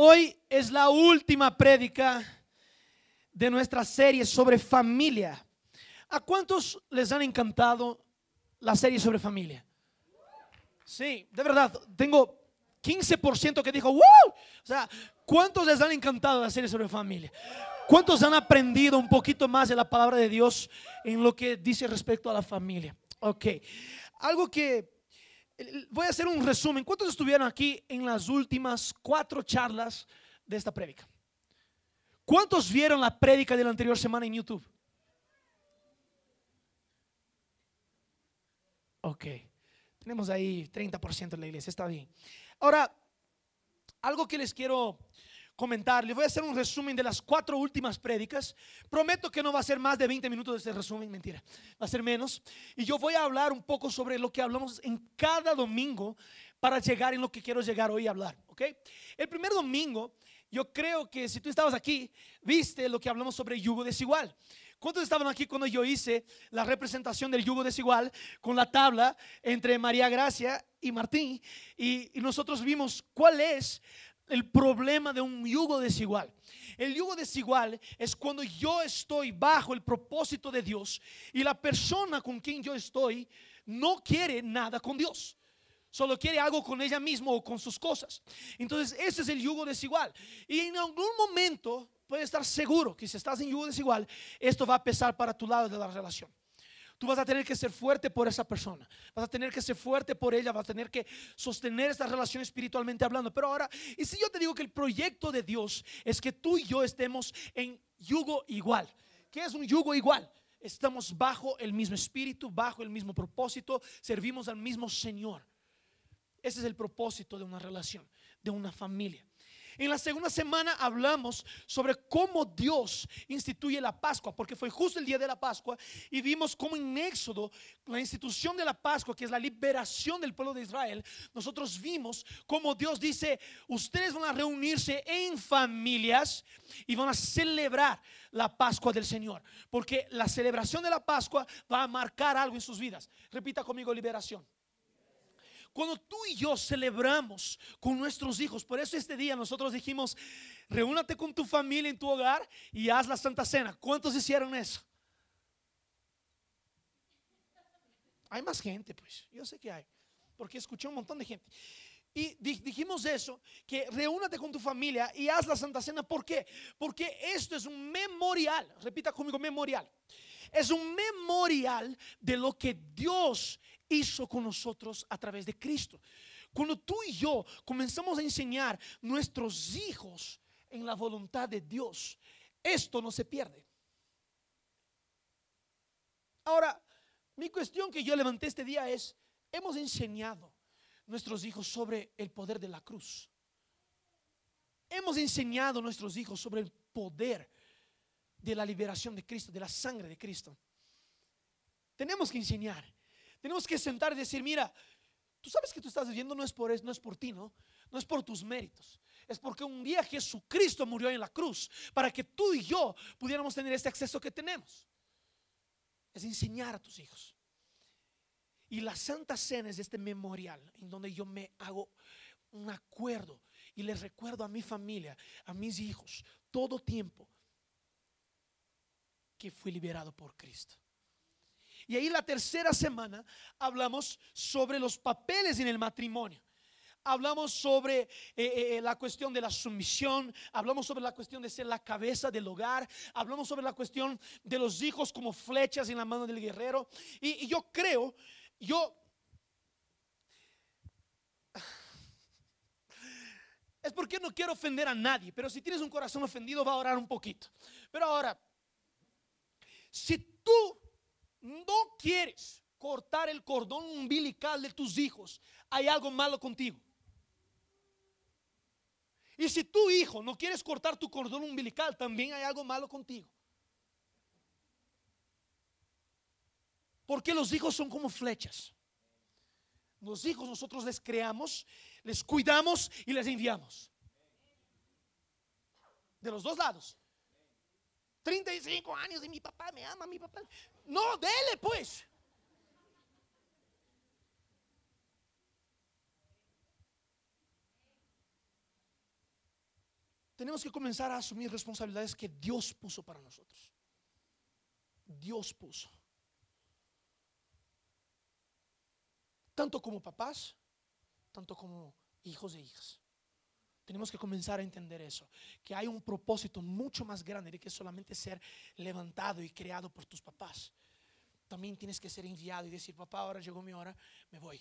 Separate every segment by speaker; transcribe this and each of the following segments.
Speaker 1: Hoy es la última prédica de nuestra serie sobre familia. ¿A cuántos les han encantado la serie sobre familia? Sí, de verdad, tengo 15% que dijo, ¡Wow! O sea, ¿cuántos les han encantado la serie sobre familia? ¿Cuántos han aprendido un poquito más de la palabra de Dios en lo que dice respecto a la familia? Ok, algo que voy a hacer un resumen. ¿Cuántos estuvieron aquí en las últimas cuatro charlas de esta prédica? ¿Cuántos vieron la prédica de la anterior semana en YouTube? Ok, tenemos ahí 30% de la iglesia, está bien. Ahora, algo que les quiero comentar, les voy a hacer un resumen de las cuatro últimas prédicas. Prometo que no va a ser más de 20 minutos de este resumen, mentira, va a ser menos. Y yo voy a hablar un poco sobre lo que hablamos en cada domingo para llegar en lo que quiero llegar hoy a hablar, ¿ok? El primer domingo yo creo que si tú estabas aquí, viste lo que hablamos sobre yugo desigual. ¿Cuántos estaban aquí cuando yo hice la representación del yugo desigual con la tabla entre María Gracia y Martín? Y, y nosotros vimos cuál es el problema de un yugo desigual. El yugo desigual es cuando yo estoy bajo el propósito de Dios y la persona con quien yo estoy no quiere nada con Dios solo quiere algo con ella misma o con sus cosas. Entonces, ese es el yugo desigual. Y en algún momento puedes estar seguro que si estás en yugo desigual, esto va a pesar para tu lado de la relación. Tú vas a tener que ser fuerte por esa persona, vas a tener que ser fuerte por ella, vas a tener que sostener esta relación espiritualmente hablando. Pero ahora, y si yo te digo que el proyecto de Dios es que tú y yo estemos en yugo igual, ¿qué es un yugo igual? Estamos bajo el mismo espíritu, bajo el mismo propósito, servimos al mismo Señor. Ese es el propósito de una relación, de una familia. En la segunda semana hablamos sobre cómo Dios instituye la Pascua, porque fue justo el día de la Pascua y vimos cómo en Éxodo, la institución de la Pascua, que es la liberación del pueblo de Israel, nosotros vimos cómo Dios dice, ustedes van a reunirse en familias y van a celebrar la Pascua del Señor, porque la celebración de la Pascua va a marcar algo en sus vidas. Repita conmigo, liberación. Cuando tú y yo celebramos con nuestros hijos, por eso este día nosotros dijimos, reúnate con tu familia en tu hogar y haz la Santa Cena. ¿Cuántos hicieron eso? Hay más gente, pues, yo sé que hay, porque escuché un montón de gente. Y dijimos eso, que reúnate con tu familia y haz la Santa Cena. ¿Por qué? Porque esto es un memorial, repita conmigo, memorial. Es un memorial de lo que Dios hizo con nosotros a través de Cristo. Cuando tú y yo comenzamos a enseñar nuestros hijos en la voluntad de Dios, esto no se pierde. Ahora, mi cuestión que yo levanté este día es, hemos enseñado nuestros hijos sobre el poder de la cruz. Hemos enseñado a nuestros hijos sobre el poder de la liberación de Cristo, de la sangre de Cristo. Tenemos que enseñar. Tenemos que sentar y decir, mira, tú sabes que tú estás viviendo no es por no es por ti, ¿no? No es por tus méritos. Es porque un día Jesucristo murió en la cruz para que tú y yo pudiéramos tener este acceso que tenemos. Es enseñar a tus hijos. Y la Santa Cena es este memorial en donde yo me hago un acuerdo y les recuerdo a mi familia, a mis hijos, todo tiempo que fui liberado por Cristo. Y ahí la tercera semana hablamos sobre los papeles en el matrimonio. Hablamos sobre eh, eh, eh, la cuestión de la sumisión, hablamos sobre la cuestión de ser la cabeza del hogar, hablamos sobre la cuestión de los hijos como flechas en la mano del guerrero. Y, y yo creo, yo... Es porque no quiero ofender a nadie, pero si tienes un corazón ofendido va a orar un poquito. Pero ahora, si tú no quieres cortar el cordón umbilical de tus hijos, hay algo malo contigo. Y si tu hijo no quieres cortar tu cordón umbilical, también hay algo malo contigo. Porque los hijos son como flechas. Los hijos nosotros les creamos, les cuidamos y les enviamos. De los dos lados. 35 años y mi papá me ama, mi papá. No, dele pues. tenemos que comenzar a asumir responsabilidades que Dios puso para nosotros. Dios puso. Tanto como papás, tanto como hijos e hijas. Tenemos que comenzar a entender eso, que hay un propósito mucho más grande de que solamente ser levantado y creado por tus papás. También tienes que ser enviado y decir, papá, ahora llegó mi hora, me voy.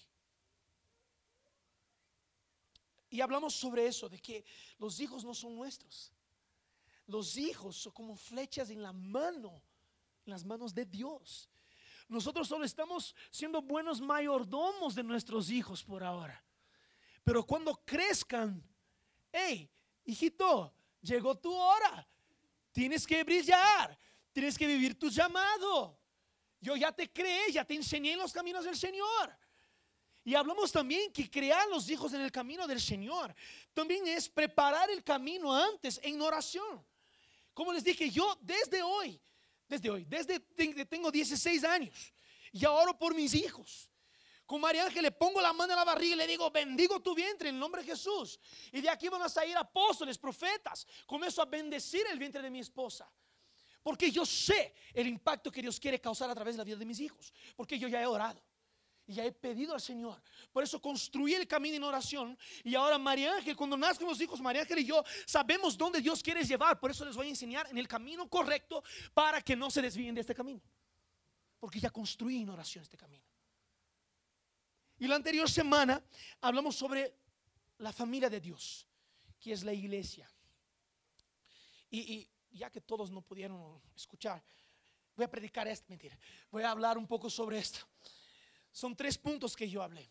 Speaker 1: Y hablamos sobre eso, de que los hijos no son nuestros. Los hijos son como flechas en la mano, en las manos de Dios. Nosotros solo estamos siendo buenos mayordomos de nuestros hijos por ahora. Pero cuando crezcan, hey, hijito, llegó tu hora. Tienes que brillar. Tienes que vivir tu llamado. Yo ya te creé, ya te enseñé en los caminos del Señor. Y hablamos también que crear los hijos en el camino del Señor también es preparar el camino antes en oración. Como les dije, yo desde hoy, desde hoy, desde tengo 16 años, ya oro por mis hijos. Con María Ángel le pongo la mano en la barriga y le digo, bendigo tu vientre en el nombre de Jesús. Y de aquí van a salir apóstoles, profetas. Comienzo a bendecir el vientre de mi esposa. Porque yo sé el impacto que Dios quiere causar a través de la vida de mis hijos. Porque yo ya he orado. Y ya he pedido al Señor. Por eso construí el camino en oración. Y ahora María Ángel, cuando nazcan los hijos, María Ángel y yo sabemos dónde Dios quiere llevar. Por eso les voy a enseñar en el camino correcto para que no se desvíen de este camino. Porque ya construí en oración este camino. Y la anterior semana hablamos sobre la familia de Dios, que es la iglesia. Y, ya que todos no pudieron escuchar, voy a predicar esto, mentira. Voy a hablar un poco sobre esto. Son tres puntos que yo hablé.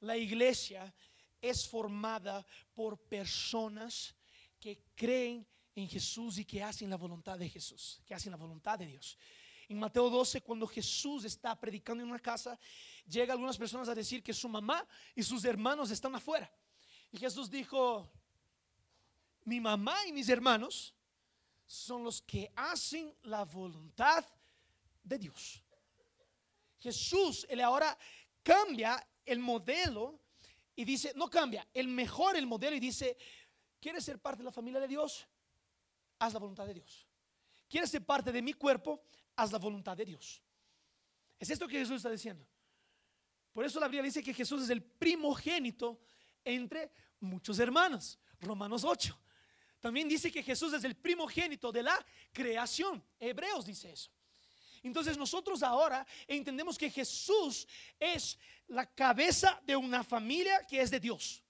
Speaker 1: La iglesia es formada por personas que creen en Jesús y que hacen la voluntad de Jesús, que hacen la voluntad de Dios. En Mateo 12, cuando Jesús está predicando en una casa, llega algunas personas a decir que su mamá y sus hermanos están afuera. Y Jesús dijo, mi mamá y mis hermanos son los que hacen la voluntad de Dios. Jesús, él ahora cambia el modelo y dice, no cambia, el mejor el modelo y dice, ¿quieres ser parte de la familia de Dios? Haz la voluntad de Dios. ¿Quieres ser parte de mi cuerpo? Haz la voluntad de Dios. Es esto que Jesús está diciendo. Por eso la Biblia dice que Jesús es el primogénito entre muchos hermanos. Romanos 8. También dice que Jesús es el primogénito de la creación. Hebreos dice eso. Entonces nosotros ahora entendemos que Jesús es la cabeza de una familia que es de Dios.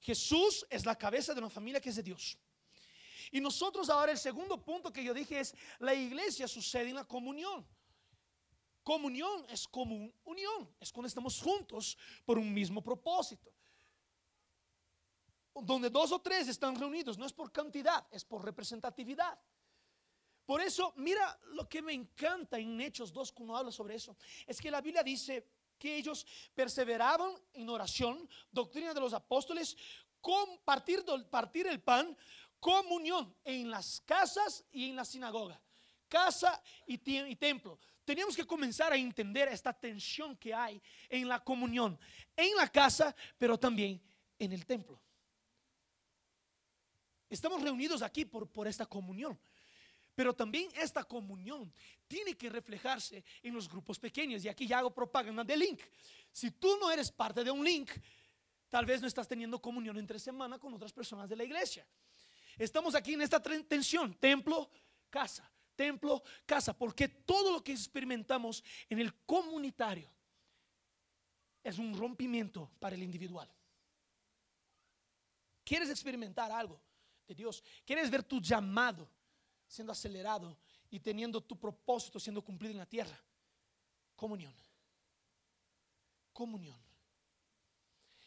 Speaker 1: Jesús es la cabeza de una familia que es de Dios. Y nosotros ahora el segundo punto que yo dije es, la iglesia sucede en la comunión. Comunión es común unión, es cuando estamos juntos por un mismo propósito. Donde dos o tres están reunidos, no es por cantidad, es por representatividad. Por eso, mira lo que me encanta en Hechos 2 cuando habla sobre eso, es que la Biblia dice que ellos perseveraban en oración, doctrina de los apóstoles, compartir partir el pan, comunión en las casas y en la sinagoga, casa y templo teníamos que comenzar a entender esta tensión que hay en la comunión, en la casa, pero también en el templo. Estamos reunidos aquí por, por esta comunión. Pero también esta comunión tiene que reflejarse en los grupos pequeños. Y aquí ya hago propaganda de link. Si tú no eres parte de un link, tal vez no estás teniendo comunión entre semana con otras personas de la iglesia. Estamos aquí en esta tensión, templo, casa templo, casa, porque todo lo que experimentamos en el comunitario es un rompimiento para el individual. ¿Quieres experimentar algo de Dios? ¿Quieres ver tu llamado siendo acelerado y teniendo tu propósito siendo cumplido en la tierra? Comunión. Comunión.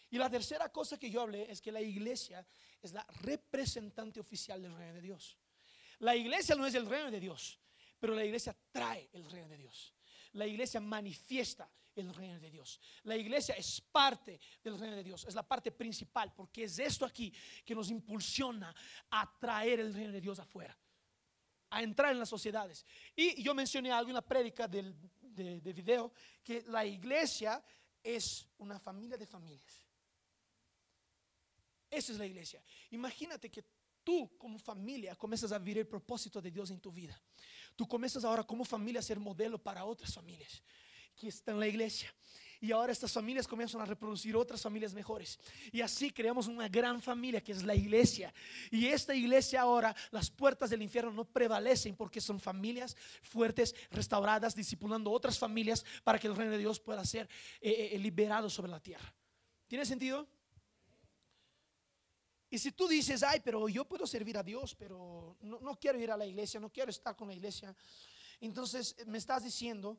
Speaker 1: Y la tercera cosa que yo hablé es que la iglesia es la representante oficial del reino de Dios. La iglesia no es el reino de Dios, pero la iglesia trae el reino de Dios. La iglesia manifiesta el reino de Dios. La iglesia es parte del reino de Dios, es la parte principal, porque es esto aquí que nos impulsiona a traer el reino de Dios afuera, a entrar en las sociedades. Y yo mencioné algo en la prédica del, de, de video, que la iglesia es una familia de familias. Esa es la iglesia. Imagínate que tú como familia comienzas a vivir el propósito de Dios en tu vida. Tú comienzas ahora como familia a ser modelo para otras familias que están en la iglesia. Y ahora estas familias comienzan a reproducir otras familias mejores. Y así creamos una gran familia que es la iglesia. Y esta iglesia ahora, las puertas del infierno no prevalecen porque son familias fuertes, restauradas, discipulando otras familias para que el reino de Dios pueda ser eh, eh, liberado sobre la tierra. ¿Tiene sentido? Y si tú dices, ay, pero yo puedo servir a Dios, pero no, quiero ir a la iglesia, no quiero estar con la iglesia, entonces me estás diciendo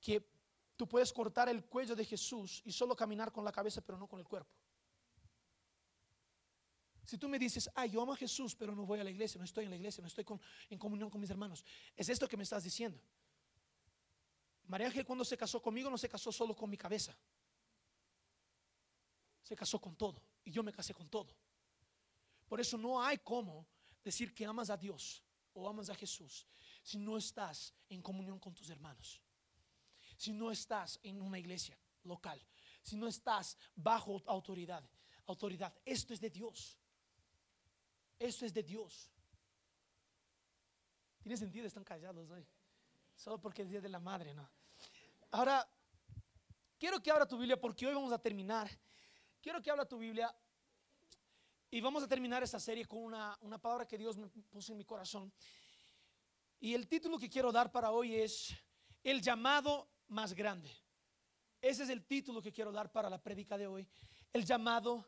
Speaker 1: que tú puedes cortar el cuello de Jesús y solo caminar con la cabeza, pero no con el cuerpo. Si tú me dices, ay, yo amo a Jesús, pero no voy a la iglesia, no estoy en la iglesia, no estoy en comunión con mis hermanos, es esto que me estás diciendo. María Ángel cuando se casó conmigo no se casó solo con mi cabeza, se casó con todo y yo me casé con todo. Por eso no hay cómo decir que amas a Dios o amas a Jesús si no estás en comunión con tus hermanos. Si no estás en una iglesia local, si no estás bajo autoridad, autoridad, esto es de Dios. Esto es de Dios. ¿Tiene sentido? Están callados hoy. Solo porque es Día de la Madre, ¿no? Ahora, quiero que abra tu Biblia porque hoy vamos a terminar. Quiero que abra tu Biblia y vamos a terminar esta serie con una, una palabra que Dios me puso en mi corazón. Y el título que quiero dar para hoy es El llamado más grande. Ese es el título que quiero dar para la prédica de hoy. El llamado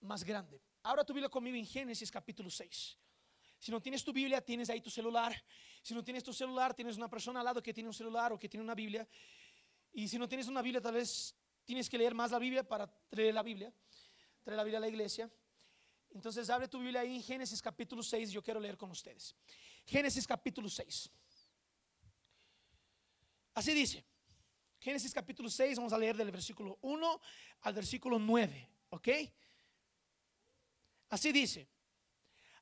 Speaker 1: más grande. Ahora tu Biblia conmigo en Génesis capítulo 6. Si no tienes tu Biblia, tienes ahí tu celular. Si no tienes tu celular, tienes una persona al lado que tiene un celular o que tiene una Biblia. Y si no tienes una Biblia, tal vez tienes que leer más la Biblia para traer la Biblia. Traer la Biblia a la iglesia. Entonces abre tu Biblia ahí en Génesis capítulo 6, yo quiero leer con ustedes. Génesis capítulo 6. Así dice. Génesis capítulo 6, vamos a leer del versículo 1 al versículo 9, ¿ok? Así dice.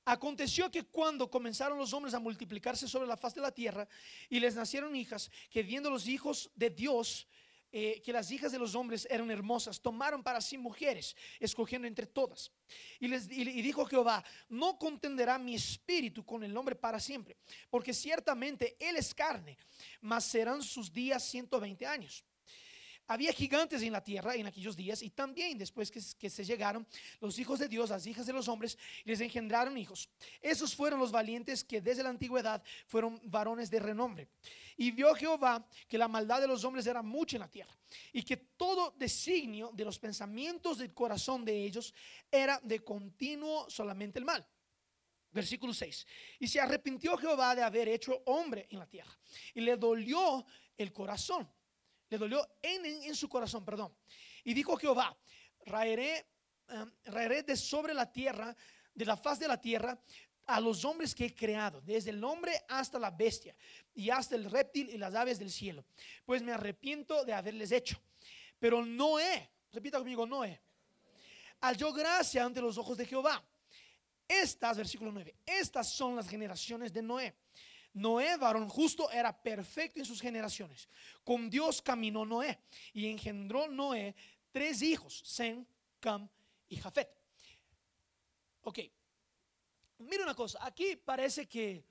Speaker 1: Aconteció que cuando comenzaron los hombres a multiplicarse sobre la faz de la tierra y les nacieron hijas, que viendo los hijos de Dios eh, que las hijas de los hombres eran hermosas, tomaron para sí mujeres, escogiendo entre todas. Y, les, dijo Jehová, no contenderá mi espíritu con el hombre para siempre, porque ciertamente él es carne, mas serán sus días 120 años. Había gigantes en la tierra en aquellos días y también después que, se llegaron los hijos de Dios, las hijas de los hombres, les engendraron hijos. Esos fueron los valientes que desde la antigüedad fueron varones de renombre. Y vio Jehová que la maldad de los hombres era mucha en la tierra y que todo designio de los pensamientos del corazón de ellos era de continuo solamente el mal. Versículo 6. Y se arrepintió Jehová de haber hecho hombre en la tierra y le dolió el corazón le dolió en, su corazón, perdón. Y dijo Jehová, raeré, raeré de sobre la tierra, de la faz de la tierra, a los hombres que he creado, desde el hombre hasta la bestia, y hasta el reptil y las aves del cielo. Pues me arrepiento de haberles hecho. Pero Noé, repita conmigo, Noé, halló gracia ante los ojos de Jehová. Estas, versículo 9, estas son las generaciones de Noé. Noé, varón justo, era perfecto en sus generaciones. Con Dios caminó Noé y engendró Noé tres hijos, Sem, Cam y Jafet. Ok, mira una cosa, aquí parece que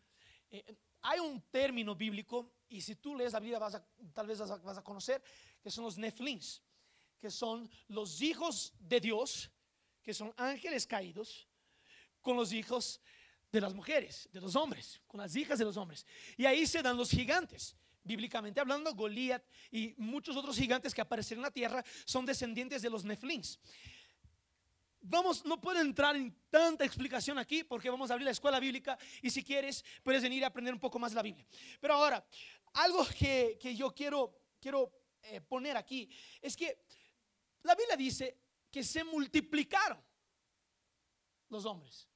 Speaker 1: eh, hay un término bíblico y si tú lees la Biblia vas a, tal vez vas a, conocer que son los Neflins, que son los hijos de Dios, que son ángeles caídos, con los hijos de las mujeres, de los hombres, con las hijas de los hombres. Y ahí se dan los gigantes. Bíblicamente hablando, Goliat y muchos otros gigantes que aparecen en la tierra son descendientes de los Neflins. Vamos, no puedo entrar en tanta explicación aquí porque vamos a abrir la escuela bíblica y si quieres puedes venir a aprender un poco más la Biblia. Pero ahora, algo que, yo quiero, quiero eh, poner aquí es que la Biblia dice que se multiplicaron los hombres.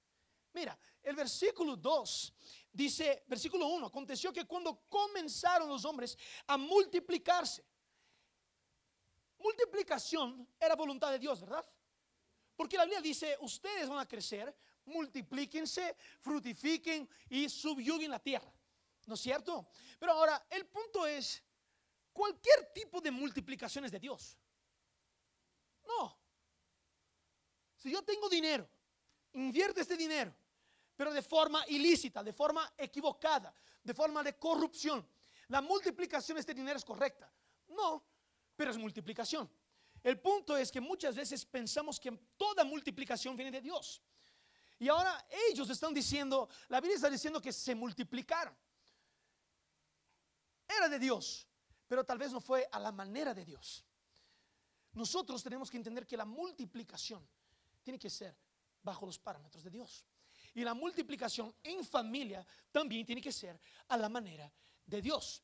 Speaker 1: Mira, el versículo 2 dice, versículo 1, aconteció que cuando comenzaron los hombres a multiplicarse, multiplicación era voluntad de Dios, ¿verdad? Porque la Biblia dice, ustedes van a crecer, multiplíquense, frutifiquen y subyuguen la tierra. ¿No es cierto? Pero ahora, el punto es, cualquier tipo de multiplicación es de Dios. No. Si yo tengo dinero invierte este dinero, pero de forma ilícita, de forma equivocada, de forma de corrupción. La multiplicación de este dinero es correcta. No, pero es multiplicación. El punto es que muchas veces pensamos que toda multiplicación viene de Dios. Y ahora ellos están diciendo, la Biblia está diciendo que se multiplicaron. Era de Dios, pero tal vez no fue a la manera de Dios. Nosotros tenemos que entender que la multiplicación tiene que ser bajo los parámetros de Dios. Y la multiplicación en familia también tiene que ser a la manera de Dios.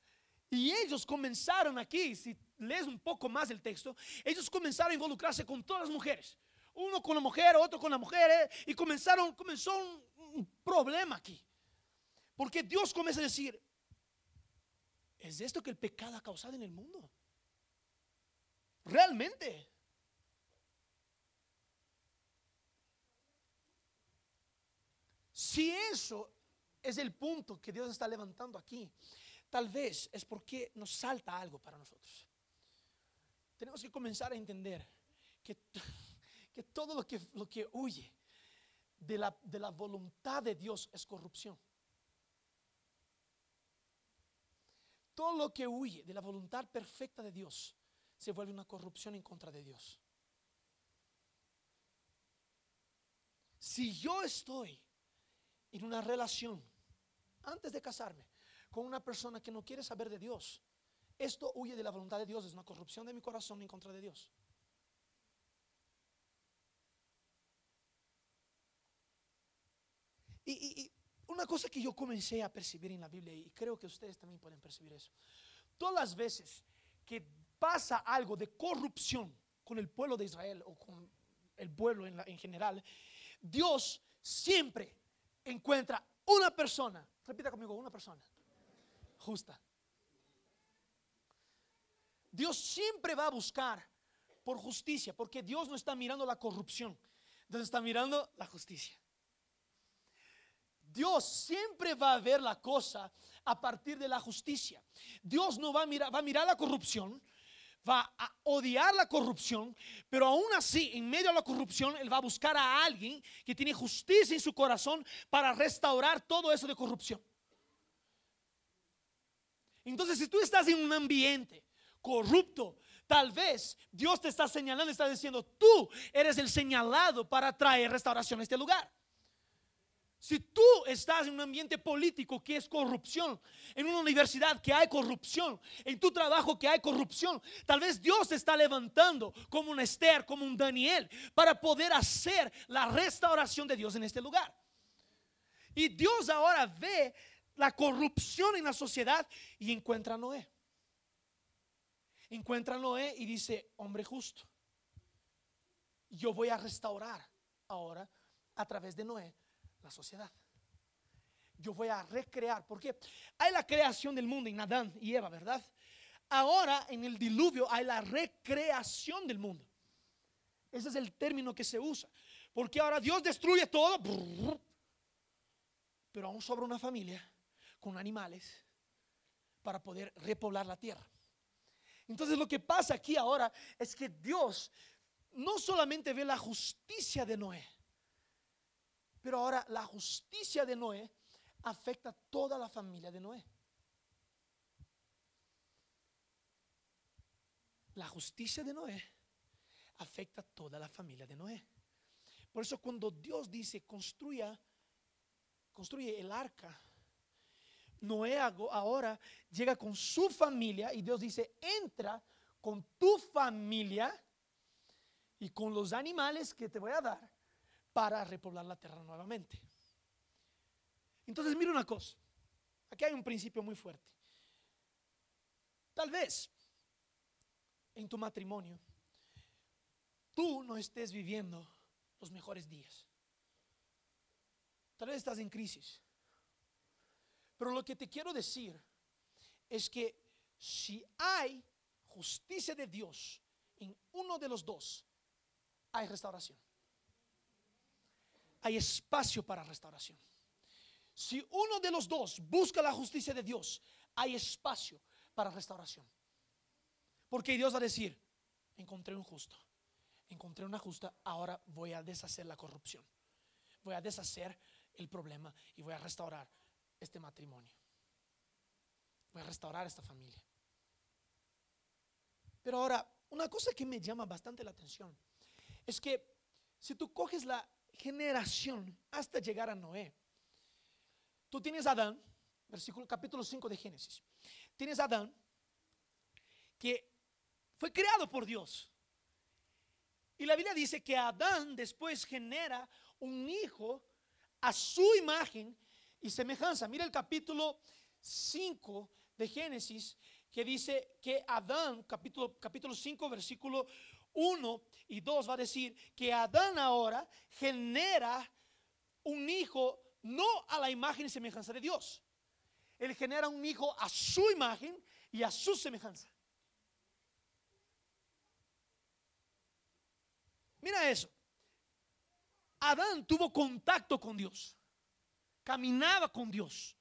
Speaker 1: Y ellos comenzaron aquí, si lees un poco más el texto, ellos comenzaron a involucrarse con todas las mujeres. Uno con la mujer, otro con la mujer, eh, y comenzaron, comenzó un, problema aquí. Porque Dios comienza a decir, ¿es esto que el pecado ha causado en el mundo? Realmente. Si eso es el punto que Dios está levantando aquí, tal vez es porque nos salta algo para nosotros. Tenemos que comenzar a entender que, que todo lo que, lo que huye de la, de la voluntad de Dios es corrupción. Todo lo que huye de la voluntad perfecta de Dios se vuelve una corrupción en contra de Dios. Si yo estoy en una relación antes de casarme con una persona que no quiere saber de Dios, esto huye de la voluntad de Dios, es una corrupción de mi corazón en contra de Dios. Y, una cosa que yo comencé a percibir en la Biblia, y creo que ustedes también pueden percibir eso, todas las veces que pasa algo de corrupción con el pueblo de Israel o con el pueblo en, en general, Dios siempre encuentra una persona, repita conmigo, una persona justa. Dios siempre va a buscar por justicia, porque Dios no está mirando la corrupción, Dios está mirando la justicia. Dios siempre va a ver la cosa a partir de la justicia. Dios no va a mirar, va a mirar la corrupción, va a odiar la corrupción, pero aún así, en medio de la corrupción, Él va a buscar a alguien que tiene justicia en su corazón para restaurar todo eso de corrupción. Entonces, si tú estás en un ambiente corrupto, tal vez Dios te está señalando, está diciendo, tú eres el señalado para traer restauración a este lugar. Si tú estás en un ambiente político que es corrupción, en una universidad que hay corrupción, en tu trabajo que hay corrupción, tal vez Dios te está levantando como un Esther, como un Daniel, para poder hacer la restauración de Dios en este lugar. Y Dios ahora ve la corrupción en la sociedad y encuentra a Noé. Encuentra a Noé y dice, hombre justo, yo voy a restaurar ahora a través de Noé la sociedad. Yo voy a recrear, porque hay la creación del mundo en Adán y Eva, ¿verdad? Ahora en el diluvio hay la recreación del mundo. Ese es el término que se usa. Porque ahora Dios destruye todo, pero aún sobra una familia con animales para poder repoblar la tierra. Entonces lo que pasa aquí ahora es que Dios no solamente ve la justicia de Noé, pero ahora la justicia de Noé afecta a toda la familia de Noé. La justicia de Noé afecta a toda la familia de Noé. Por eso cuando Dios dice construya, construye el arca, Noé ahora llega con su familia y Dios dice, entra con tu familia y con los animales que te voy a dar para repoblar la tierra nuevamente. Entonces, mira una cosa. Aquí hay un principio muy fuerte. Tal vez en tu matrimonio tú no estés viviendo los mejores días. Tal vez estás en crisis. Pero lo que te quiero decir es que si hay justicia de Dios en uno de los dos, hay restauración hay espacio para restauración. Si uno de los dos busca la justicia de Dios, hay espacio para restauración. Porque Dios va a decir, encontré un justo, encontré una justa, ahora voy a deshacer la corrupción. voy a deshacer el problema y voy a restaurar este matrimonio. Voy a restaurar esta familia. Pero ahora, una cosa que me llama bastante la atención es que si tú coges la generación hasta llegar a Noé, tú tienes a Adán, versículo capítulo 5 de Génesis. Tienes a Adán que fue creado por Dios. Y la Biblia dice que Adán después genera un hijo a su imagen y semejanza. Mira el capítulo 5 de Génesis que dice que Adán, capítulo, capítulo 5, versículo 1 y 2 va a decir que Adán ahora genera un hijo no a la imagen y semejanza de Dios. Él genera un hijo a su imagen y a su semejanza. Mira eso. Adán tuvo contacto con Dios, caminaba con Dios,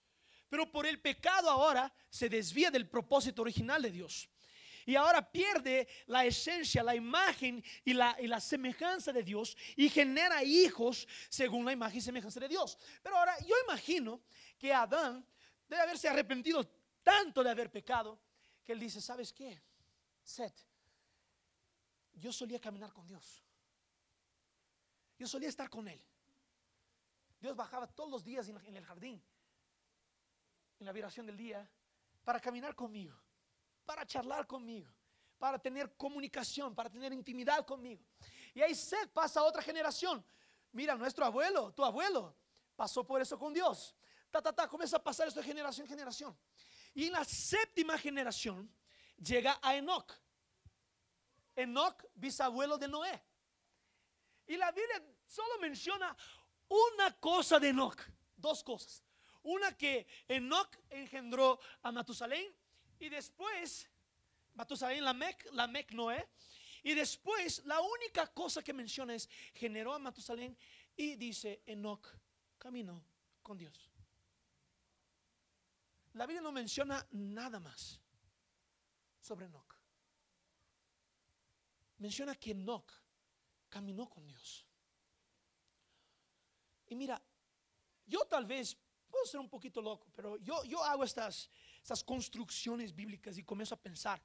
Speaker 1: pero por el pecado ahora se desvía del propósito original de Dios. Y ahora pierde la esencia, la imagen y la, y la semejanza de Dios y genera hijos según la imagen y semejanza de Dios. Pero ahora yo imagino que Adán debe haberse arrepentido tanto de haber pecado que él dice, ¿sabes qué? Seth, yo solía caminar con Dios. Yo solía estar con Él. Dios bajaba todos los días en el jardín, en la viración del día, para caminar conmigo, para charlar conmigo, para tener comunicación, para tener intimidad conmigo. Y ahí Seth pasa a otra generación. Mira, nuestro abuelo, tu abuelo, pasó por eso con Dios. Ta, ta, ta, comienza a pasar esto de generación en generación. Y en la séptima generación llega a Enoch. Enoch, bisabuelo de Noé. Y la Biblia solo menciona una cosa de Enoch, dos cosas. Una que Enoch engendró a Matusalén y después Matusalén Lamec, Lamec Noé. Y después la única cosa que menciona es generó a Matusalén y dice Enoch caminó con Dios. La Biblia no menciona nada más sobre Enoch. Menciona que Enoch caminó con Dios. Y mira, yo tal vez puedo ser un poquito loco, pero yo, yo hago estas, estas construcciones bíblicas y comienzo a pensar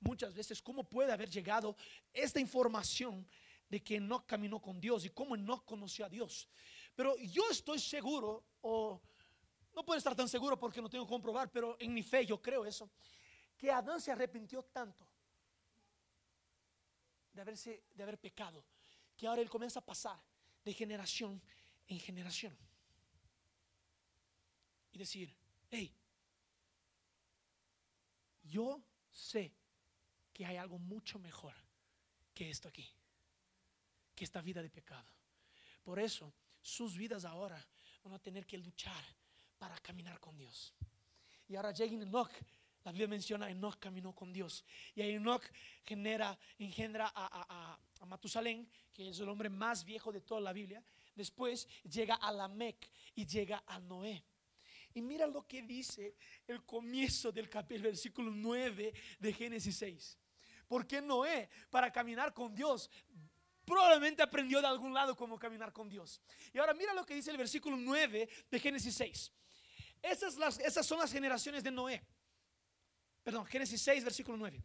Speaker 1: muchas veces cómo puede haber llegado esta información de que no caminó con Dios y cómo no conoció a Dios. Pero yo estoy seguro, o no puedo estar tan seguro porque no tengo que comprobar, pero en mi fe yo creo eso, que Adán se arrepintió tanto de, haberse, de haber pecado que ahora Él comienza a pasar de generación en generación. Y decir, hey, yo sé que hay algo mucho mejor que esto aquí, que esta vida de pecado. Por eso sus vidas ahora van a tener que luchar para caminar con Dios. Y ahora llega Enoch, la Biblia menciona Enoch caminó con Dios. Y Enoch genera, engendra a, a Matusalén, que es el hombre más viejo de toda la Biblia. Después llega a Lamec y llega a Noé. Y mira lo que dice el comienzo del capítulo, versículo 9 de Génesis 6. Porque Noé, para caminar con Dios, probablemente aprendió de algún lado cómo caminar con Dios. Y ahora mira lo que dice el versículo 9 de Génesis 6. Esas, son las generaciones de Noé. Perdón, Génesis 6, versículo 9.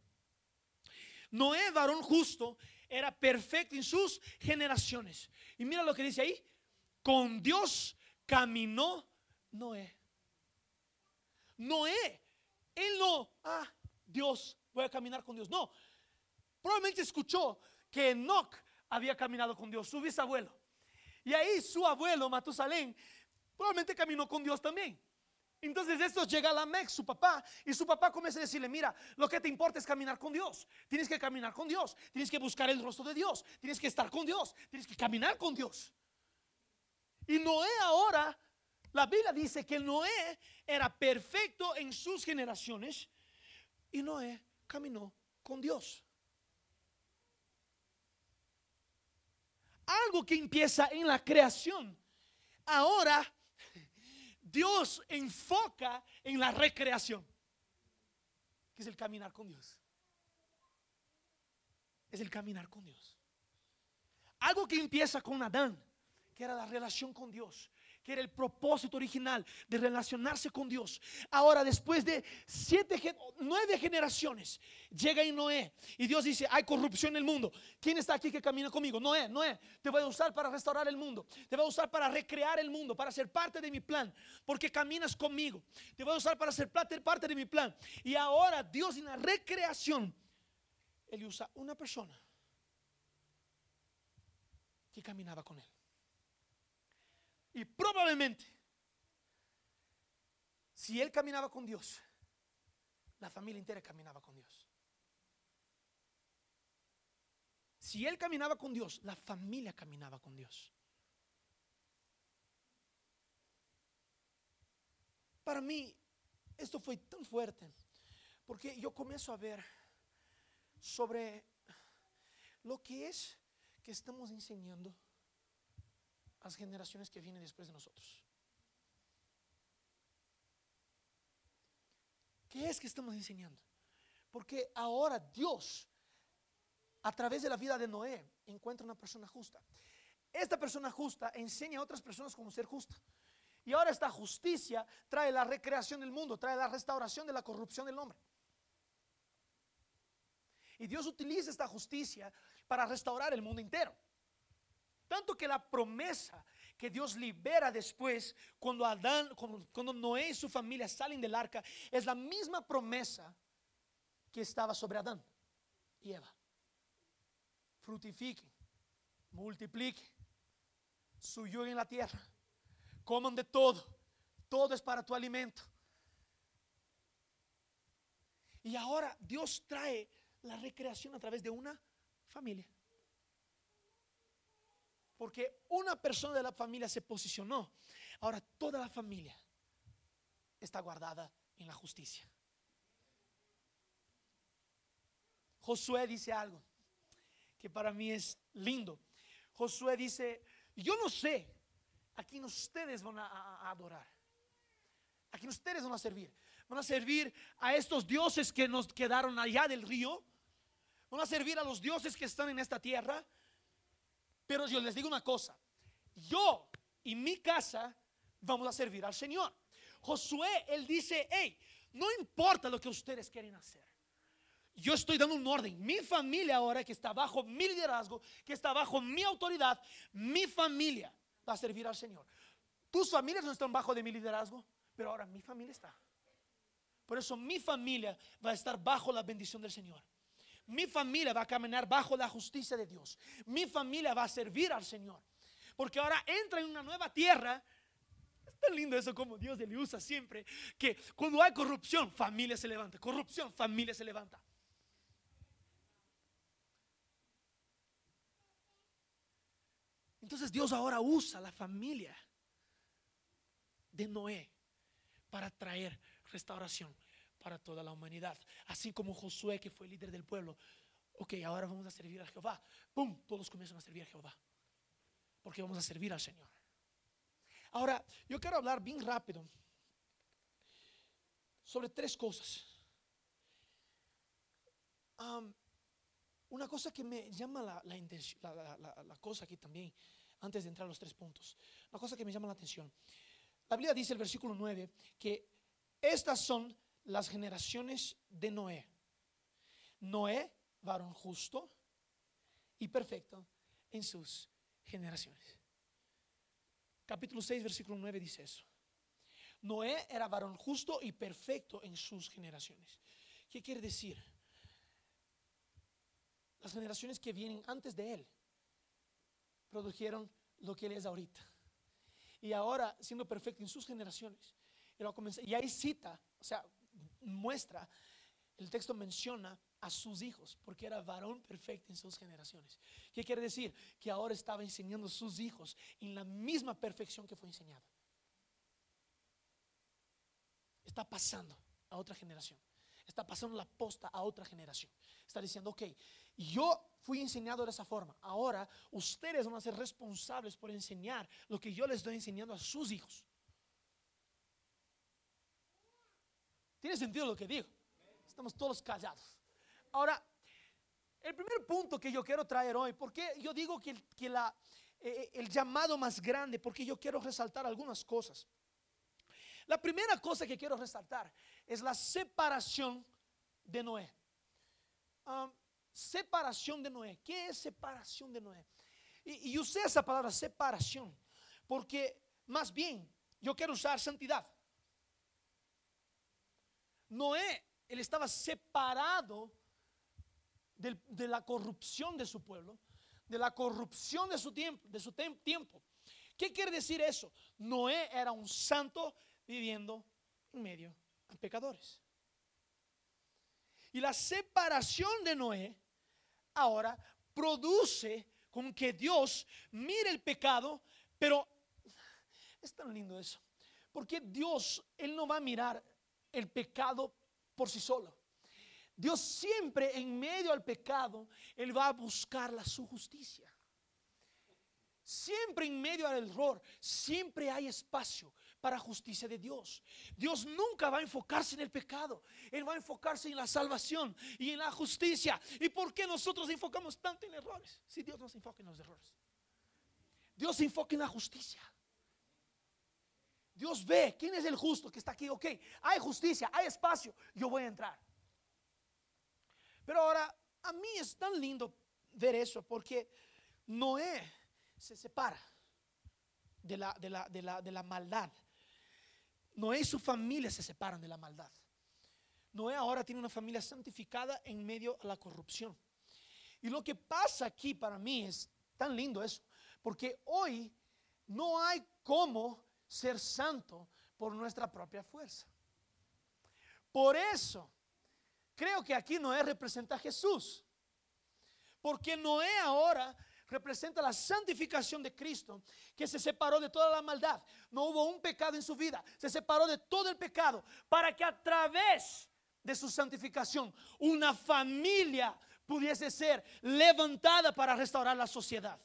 Speaker 1: Noé, varón justo, era perfecto en sus generaciones. Y mira lo que dice ahí. Con Dios caminó Noé. Noé, él no, ah, Dios, voy a caminar con Dios. No, probablemente escuchó que Enoch había caminado con Dios, su bisabuelo. Y ahí su abuelo, Matusalén, probablemente caminó con Dios también. Entonces esto llega a la Mec, su papá, y su papá comienza a decirle, mira, lo que te importa es caminar con Dios. Tienes que caminar con Dios, tienes que buscar el rostro de Dios, tienes que estar con Dios, tienes que caminar con Dios. Y Noé ahora, la Biblia dice que Noé era perfecto en sus generaciones y Noé caminó con Dios. Algo que empieza en la creación, ahora Dios enfoca en la recreación, que es el caminar con Dios. Es el caminar con Dios. Algo que empieza con Adán, que era la relación con Dios, que era el propósito original de relacionarse con Dios. Ahora, después de siete, nueve generaciones, llega y Noé y Dios dice, hay corrupción en el mundo. ¿Quién está aquí que camina conmigo? Noé, Noé, te voy a usar para restaurar el mundo, te voy a usar para recrear el mundo, para ser parte de mi plan, porque caminas conmigo. Te voy a usar para ser parte de mi plan. Y ahora Dios en la recreación, Él usa una persona que caminaba con Él. Y probablemente, si él caminaba con Dios, la familia entera caminaba con Dios. Si él caminaba con Dios, la familia caminaba con Dios. Para mí, esto fue tan fuerte, porque yo comienzo a ver sobre lo que es que estamos enseñando las generaciones que vienen después de nosotros. ¿Qué es que estamos enseñando? Porque ahora Dios, a través de la vida de Noé, encuentra una persona justa. Esta persona justa enseña a otras personas cómo ser justa. Y ahora esta justicia trae la recreación del mundo, trae la restauración de la corrupción del hombre. Y Dios utiliza esta justicia para restaurar el mundo entero. Tanto que la promesa que Dios libera después, cuando Adán, cuando, Noé y su familia salen del arca, es la misma promesa que estaba sobre Adán y Eva. Frutifiquen, multipliquen, en la tierra, coman de todo, todo es para tu alimento. Y ahora Dios trae la recreación a través de una familia. Porque una persona de la familia se posicionó. Ahora toda la familia está guardada en la justicia. Josué dice algo que para mí es lindo. Josué dice, yo no sé a quién ustedes van a, adorar. A quién ustedes van a servir. Van a servir a estos dioses que nos quedaron allá del río. Van a servir a los dioses que están en esta tierra pero yo les digo una cosa, yo y mi casa vamos a servir al Señor. Josué, él dice, hey, no importa lo que ustedes quieren hacer. Yo estoy dando un orden. Mi familia ahora que está bajo mi liderazgo, que está bajo mi autoridad, mi familia va a servir al Señor. Tus familias no están bajo de mi liderazgo, pero ahora mi familia está. Por eso mi familia va a estar bajo la bendición del Señor. Mi familia va a caminar bajo la justicia de Dios. Mi familia va a servir al Señor. Porque ahora entra en una nueva tierra. Es tan lindo eso como Dios le usa siempre. Que cuando hay corrupción, familia se levanta. Corrupción, familia se levanta. Entonces Dios ahora usa la familia de Noé para traer restauración para toda la humanidad. Así como Josué, que fue líder del pueblo. Ok, ahora vamos a servir a Jehová. ¡Pum! Todos comienzan a servir a Jehová. Porque vamos a servir al Señor. Ahora, yo quiero hablar bien rápido sobre tres cosas. una cosa que me llama la, la, la, cosa aquí también, antes de entrar a los tres puntos, una cosa que me llama la atención. La Biblia dice el versículo 9 que estas son las generaciones de Noé. Noé, varón justo y perfecto en sus generaciones. Capítulo 6, versículo 9 dice eso. Noé era varón justo y perfecto en sus generaciones. ¿Qué quiere decir? Las generaciones que vienen antes de él produjeron lo que él es ahorita. Y ahora, siendo perfecto en sus generaciones, comenzar, y ahí cita, o sea, muestra, el texto menciona a sus hijos, porque era varón perfecto en sus generaciones. ¿Qué quiere decir? Que ahora estaba enseñando a sus hijos en la misma perfección que fue enseñada. Está pasando a otra generación. Está pasando la posta a otra generación. Está diciendo, ok, yo fui enseñado de esa forma. Ahora ustedes van a ser responsables por enseñar lo que yo les estoy enseñando a sus hijos. ¿Tiene sentido lo que digo? Estamos todos callados. Ahora, el primer punto que yo quiero traer hoy, porque yo digo que, que la, eh, el llamado más grande porque yo quiero resaltar algunas cosas. La primera cosa que quiero resaltar es la separación de Noé. Separación de Noé. ¿Qué es separación de Noé? Y, y usé esa palabra separación porque más bien yo quiero usar santidad. Noé, él estaba separado de la corrupción de su pueblo, de la corrupción de su tiempo, de su tiempo. ¿Qué quiere decir eso? Noé era un santo viviendo en medio de pecadores. Y la separación de Noé ahora produce con que Dios mire el pecado, pero es tan lindo eso. Porque Dios, Él no va a mirar el pecado por sí solo. Dios siempre en medio al pecado, Él va a buscar la su justicia. Siempre en medio al error, siempre hay espacio para justicia de Dios. Dios nunca va a enfocarse en el pecado, Él va a enfocarse en la salvación y en la justicia. ¿Y por qué nosotros enfocamos tanto en errores? Si Dios no se enfoca en los errores, Dios se enfoca en la justicia. Dios ve quién es el justo que está aquí. Ok, hay justicia, hay espacio, yo voy a entrar. Pero ahora, a mí es tan lindo ver eso porque Noé se separa de la, de la, de la, de la maldad. Noé y su familia se separan de la maldad. Noé ahora tiene una familia santificada en medio de la corrupción. Y lo que pasa aquí para mí es tan lindo eso, porque hoy no hay cómo ser santo por nuestra propia fuerza. Por eso, creo que aquí Noé representa a Jesús. Porque Noé ahora representa la santificación de Cristo, que se separó de toda la maldad. No hubo un pecado en su vida, se separó de todo el pecado, para que a través de su santificación una familia pudiese ser levantada para restaurar la sociedad.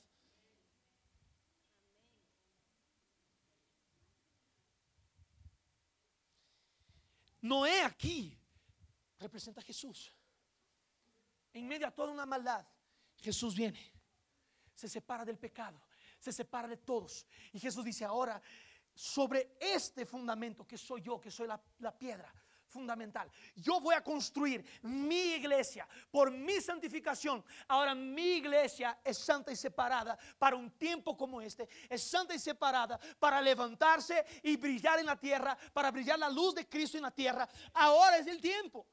Speaker 1: Noé aquí representa a Jesús. En medio de toda una maldad, Jesús viene, se separa del pecado, se separa de todos. Y Jesús dice ahora, sobre este fundamento que soy yo, que soy la, la piedra, fundamental. Yo voy a construir mi iglesia por mi santificación. Ahora mi iglesia es santa y separada para un tiempo como este. Es santa y separada para levantarse y brillar en la tierra, para brillar la luz de Cristo en la tierra. Ahora es el tiempo.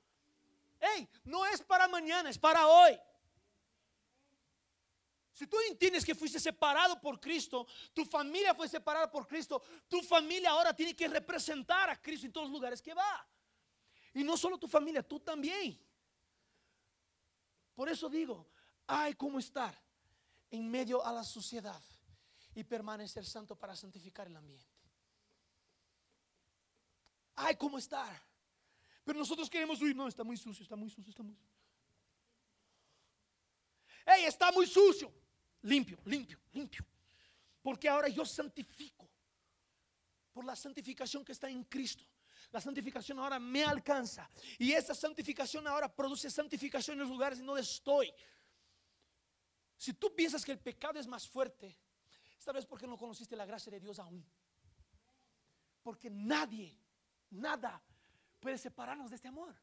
Speaker 1: Hey, no es para mañana, es para hoy. Si tú entiendes que fuiste separado por Cristo, tu familia fue separada por Cristo, tu familia ahora tiene que representar a Cristo en todos los lugares que va. Y no solo tu familia, tú también. Por eso digo, hay cómo estar en medio a la sociedad y permanecer santo para santificar el ambiente. Hay cómo estar. Pero nosotros queremos huir. No, está muy sucio, está muy sucio, está muy sucio. Hey, está muy sucio. Limpio, limpio, limpio. Porque ahora yo santifico por la santificación que está en Cristo. La santificación ahora me alcanza. Y esa santificación ahora produce santificación en los lugares donde estoy. Si tú piensas que el pecado es más fuerte, esta vez porque no conociste la gracia de Dios aún. Porque nadie, nada puede separarnos de este amor.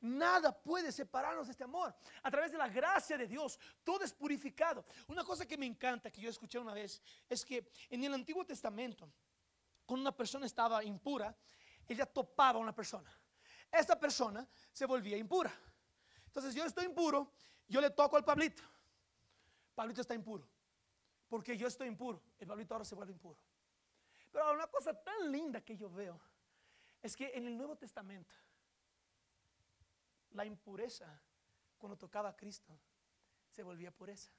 Speaker 1: Nada puede separarnos de este amor. A través de la gracia de Dios, todo es purificado. Una cosa que me encanta, que yo escuché una vez, es que en el Antiguo Testamento, cuando una persona estaba impura, ella topaba a una persona. Esta persona se volvía impura. Entonces yo estoy impuro, yo le toco al Pablito. Pablito está impuro. Porque yo estoy impuro. El Pablito ahora se vuelve impuro. Pero una cosa tan linda que yo veo es que en el Nuevo Testamento, la impureza, cuando tocaba a Cristo, se volvía pureza.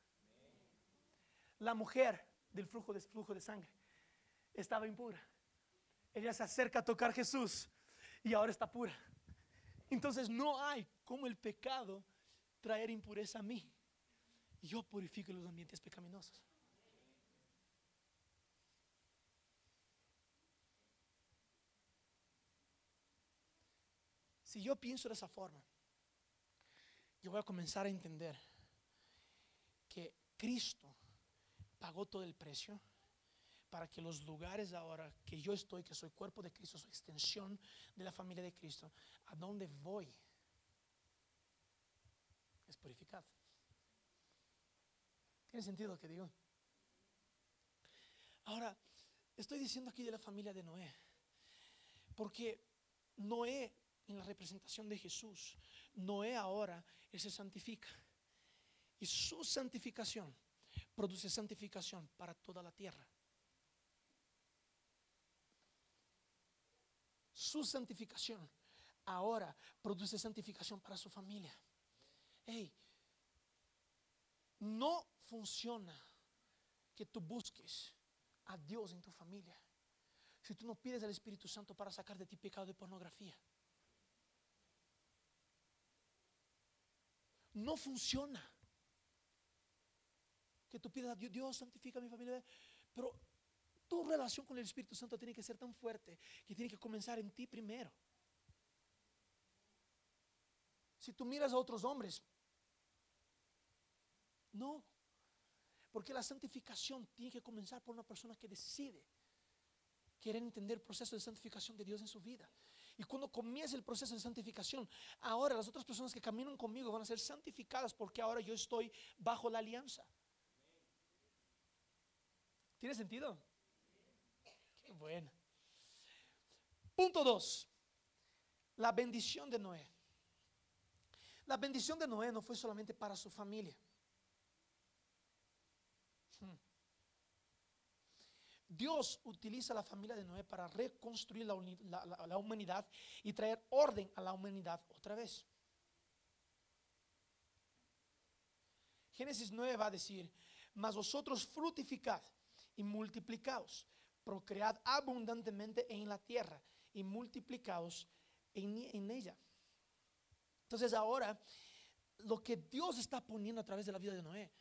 Speaker 1: La mujer del flujo de, flujo de sangre estaba impura ella se acerca a tocar Jesús y ahora está pura. Entonces no hay como el pecado traer impureza a mí. Yo purifico los ambientes pecaminosos. Si yo pienso de esa forma, yo voy a comenzar a entender que Cristo pagó todo el precio para que los lugares ahora que yo estoy, que soy cuerpo de Cristo, soy extensión de la familia de Cristo, a donde voy es purificado. ¿Tiene sentido lo que digo? Ahora, estoy diciendo aquí de la familia de Noé, porque Noé, en la representación de Jesús, Noé ahora, él se santifica. Y su santificación produce santificación para toda la tierra. Su santificación ahora produce santificación para su familia. Hey, no funciona que tú busques a Dios en tu familia si tú no pides al Espíritu Santo para sacar de ti pecado de pornografía. No funciona que tú pidas a Dios, Dios santifica a mi familia, pero relación con el Espíritu Santo tiene que ser tan fuerte que tiene que comenzar en ti primero. Si tú miras a otros hombres, no, porque la santificación tiene que comenzar por una persona que decide querer entender el proceso de santificación de Dios en su vida. Y cuando comienza el proceso de santificación, ahora las otras personas que caminan conmigo van a ser santificadas porque ahora yo estoy bajo la alianza. ¿Tiene sentido? Bueno. Punto 2. La bendición de Noé. La bendición de Noé no fue solamente para su familia. Hmm. Dios utiliza la familia de Noé para reconstruir la, humanidad y traer orden a la humanidad otra vez. Génesis 9 va a decir, mas vosotros frutificad y multiplicaos, procread abundantemente en la tierra y multiplicaos en, ella. Entonces ahora, lo que Dios está poniendo a través de la vida de Noé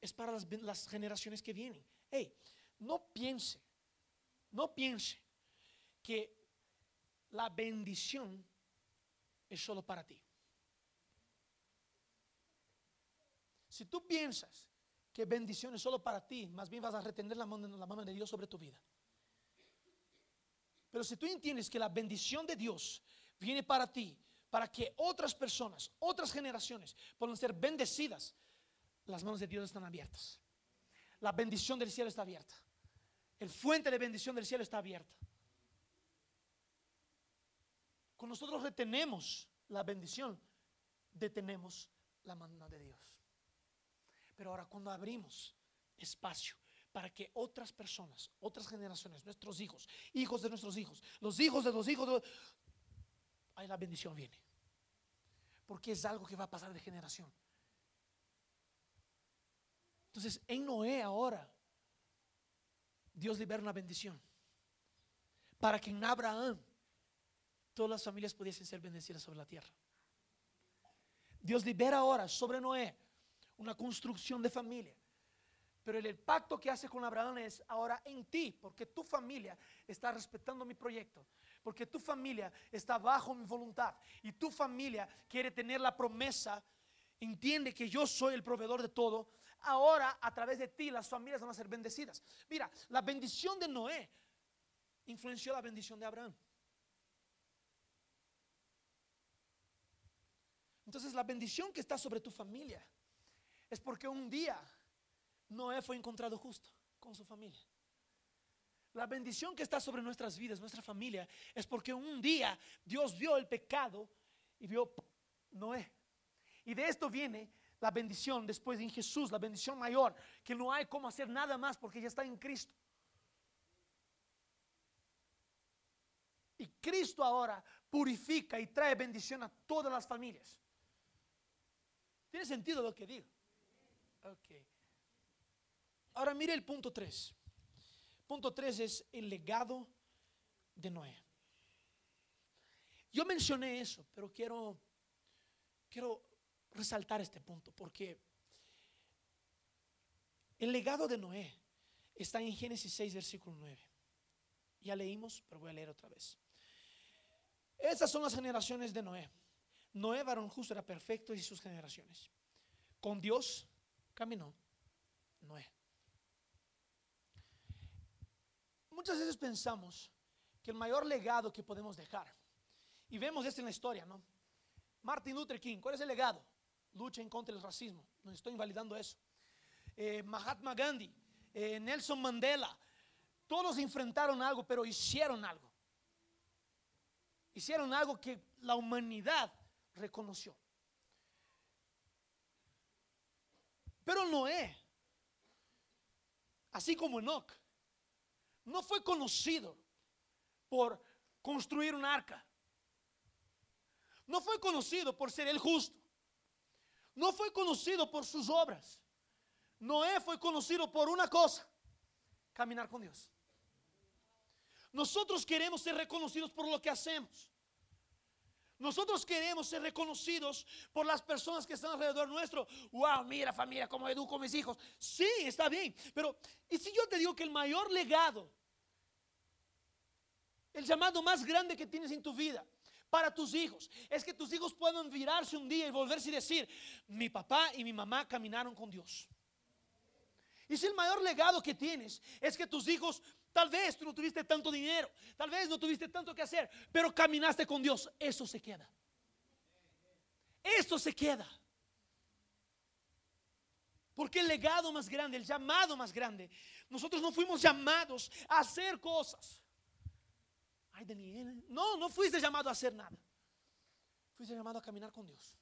Speaker 1: es para las, las generaciones que vienen. Hey, no piense, no piense que la bendición es solo para ti. Si tú piensas que bendición es solo para ti, más bien vas a retener la mano, la mano de Dios sobre tu vida. Pero si tú entiendes que la bendición de Dios viene para ti, para que otras personas, otras generaciones puedan ser bendecidas, las manos de Dios están abiertas. La bendición del cielo está abierta. El fuente de bendición del cielo está abierta. Cuando nosotros retenemos la bendición, detenemos la mano de Dios. Pero ahora cuando abrimos espacio para que otras personas, otras generaciones, nuestros hijos, hijos de nuestros hijos, los hijos de los hijos, de, ahí la bendición viene. Porque es algo que va a pasar de generación. Entonces, en Noé ahora, Dios libera una bendición. Para que en Abraham todas las familias pudiesen ser bendecidas sobre la tierra. Dios libera ahora sobre Noé una construcción de familia. Pero el, pacto que hace con Abraham es ahora en ti, porque tu familia está respetando mi proyecto, porque tu familia está bajo mi voluntad y tu familia quiere tener la promesa, entiende que yo soy el proveedor de todo, ahora a través de ti las familias van a ser bendecidas. Mira, la bendición de Noé influenció la bendición de Abraham. Entonces la bendición que está sobre tu familia es porque un día Noé fue encontrado justo con su familia. La bendición que está sobre nuestras vidas, nuestra familia, es porque un día Dios vio el pecado y vio Noé. Y de esto viene la bendición después en Jesús, la bendición mayor, que no hay como hacer nada más porque ya está en Cristo. Y Cristo ahora purifica y trae bendición a todas las familias. ¿Tiene sentido lo que digo? Ahora mire el punto 3. Punto 3 es el legado de Noé. Yo mencioné eso, pero quiero, quiero resaltar este punto porque el legado de Noé está en Génesis 6, versículo 9. Ya leímos, pero voy a leer otra vez. Estas son las generaciones de Noé. Noé, varón justo, era perfecto y sus generaciones. Con Dios caminó Noé. Muchas veces pensamos que el mayor legado que podemos dejar, y vemos esto en la historia, ¿no? Martin Luther King, ¿cuál es el legado? Lucha en contra del racismo, no estoy invalidando eso. Eh, Mahatma Gandhi, eh, Nelson Mandela, todos enfrentaron algo, pero hicieron algo. Hicieron algo que la humanidad reconoció. Pero Noé, así como Enoch, no fue conocido por construir un arca. No fue conocido por ser el justo. No fue conocido por sus obras. Noé fue conocido por una cosa, caminar con Dios. Nosotros queremos ser reconocidos por lo que hacemos. Nosotros queremos ser reconocidos por las personas que están alrededor nuestro. Wow, mira familia, cómo educo a mis hijos. Sí, está bien. Pero, ¿y si yo te digo que el mayor legado, el llamado más grande que tienes en tu vida para tus hijos, es que tus hijos puedan virarse un día y volverse y decir, mi papá y mi mamá caminaron con Dios? Y si el mayor legado que tienes es que tus hijos, tal vez tú no tuviste tanto dinero, tal vez no tuviste tanto que hacer, pero caminaste con Dios, eso se queda. Eso se queda. Porque el legado más grande, el llamado más grande, nosotros no fuimos llamados a hacer cosas. Ay, Daniel, no, no fuiste llamado a hacer nada. Fuiste llamado a caminar con Dios.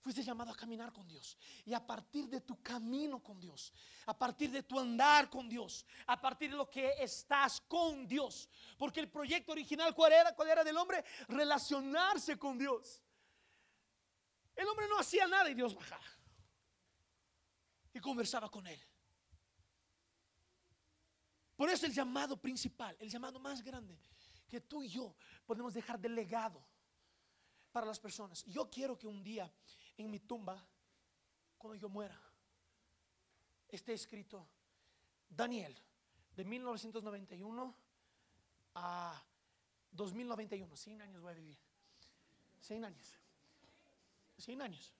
Speaker 1: Fuiste llamado a caminar con Dios. Y a partir de tu camino con Dios, a partir de tu andar con Dios, a partir de lo que estás con Dios. Porque el proyecto original, ¿cuál era? ¿Cuál era del hombre? Relacionarse con Dios. El hombre no hacía nada y Dios bajaba. Y conversaba con él. Por eso el llamado principal, el llamado más grande, que tú y yo podemos dejar de legado para las personas. Yo quiero que un día en mi tumba, cuando yo muera, esté escrito Daniel, de 1991 a 2091, 100 años voy a vivir. 100 años. 100 años.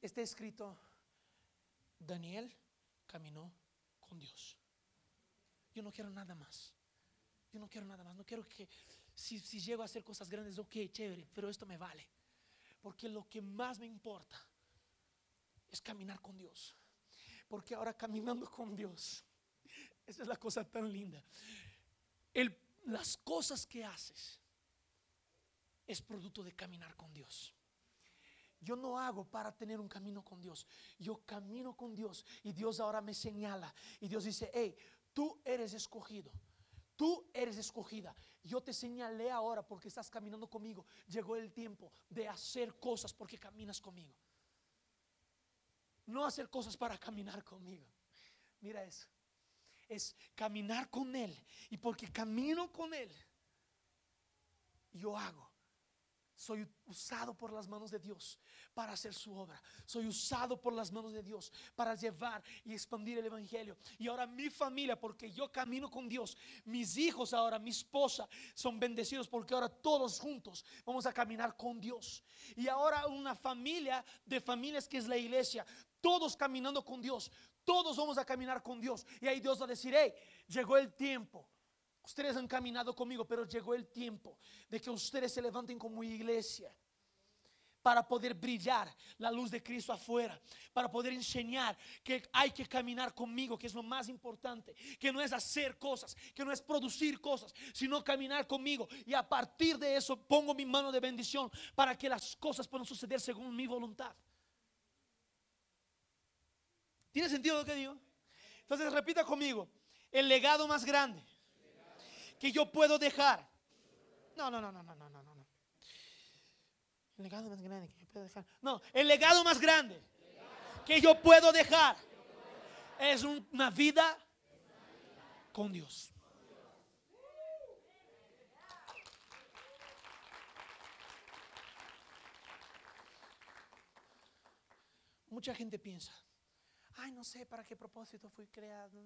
Speaker 1: Esté escrito, Daniel caminó con Dios. Yo no quiero nada más. Yo no quiero nada más. No quiero que si, si llego a hacer cosas grandes, ok, chévere, pero esto me vale. Porque lo que más me importa es caminar con Dios. Porque ahora caminando con Dios, esa es la cosa tan linda. Las cosas que haces es producto de caminar con Dios. Yo no hago para tener un camino con Dios. Yo camino con Dios y Dios ahora me señala. Y Dios dice, hey, tú eres escogido. Tú eres escogida. Yo te señalé ahora porque estás caminando conmigo. Llegó el tiempo de hacer cosas porque caminas conmigo. No hacer cosas para caminar conmigo. Mira eso. Es caminar con Él. Y porque camino con Él, yo hago soy usado por las manos de Dios para hacer su obra. Soy usado por las manos de Dios para llevar y expandir el Evangelio. Y ahora mi familia, porque yo camino con Dios, mis hijos ahora, mi esposa, son bendecidos porque ahora todos juntos vamos a caminar con Dios. Y ahora una familia de familias que es la iglesia, todos caminando con Dios. Todos vamos a caminar con Dios. Y ahí Dios va a decir, hey, llegó el tiempo Ustedes han caminado conmigo, pero llegó el tiempo de que ustedes se levanten como iglesia para poder brillar la luz de Cristo afuera, para poder enseñar que hay que caminar conmigo, que es lo más importante, que no es hacer cosas, que no es producir cosas, sino caminar conmigo. Y a partir de eso pongo mi mano de bendición para que las cosas puedan suceder según mi voluntad. ¿Tiene sentido lo que digo? Entonces repita conmigo, el legado más grande que yo puedo dejar. No, no, no, no, no, no, no, no. El legado más grande que yo puedo dejar. No, el legado más grande que yo puedo dejar es una vida con Dios. Mucha gente piensa, ay, no sé para qué propósito fui creado.